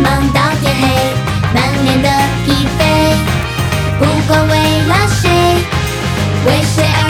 忙到天黑，满脸的疲惫，不管为了谁，为谁而。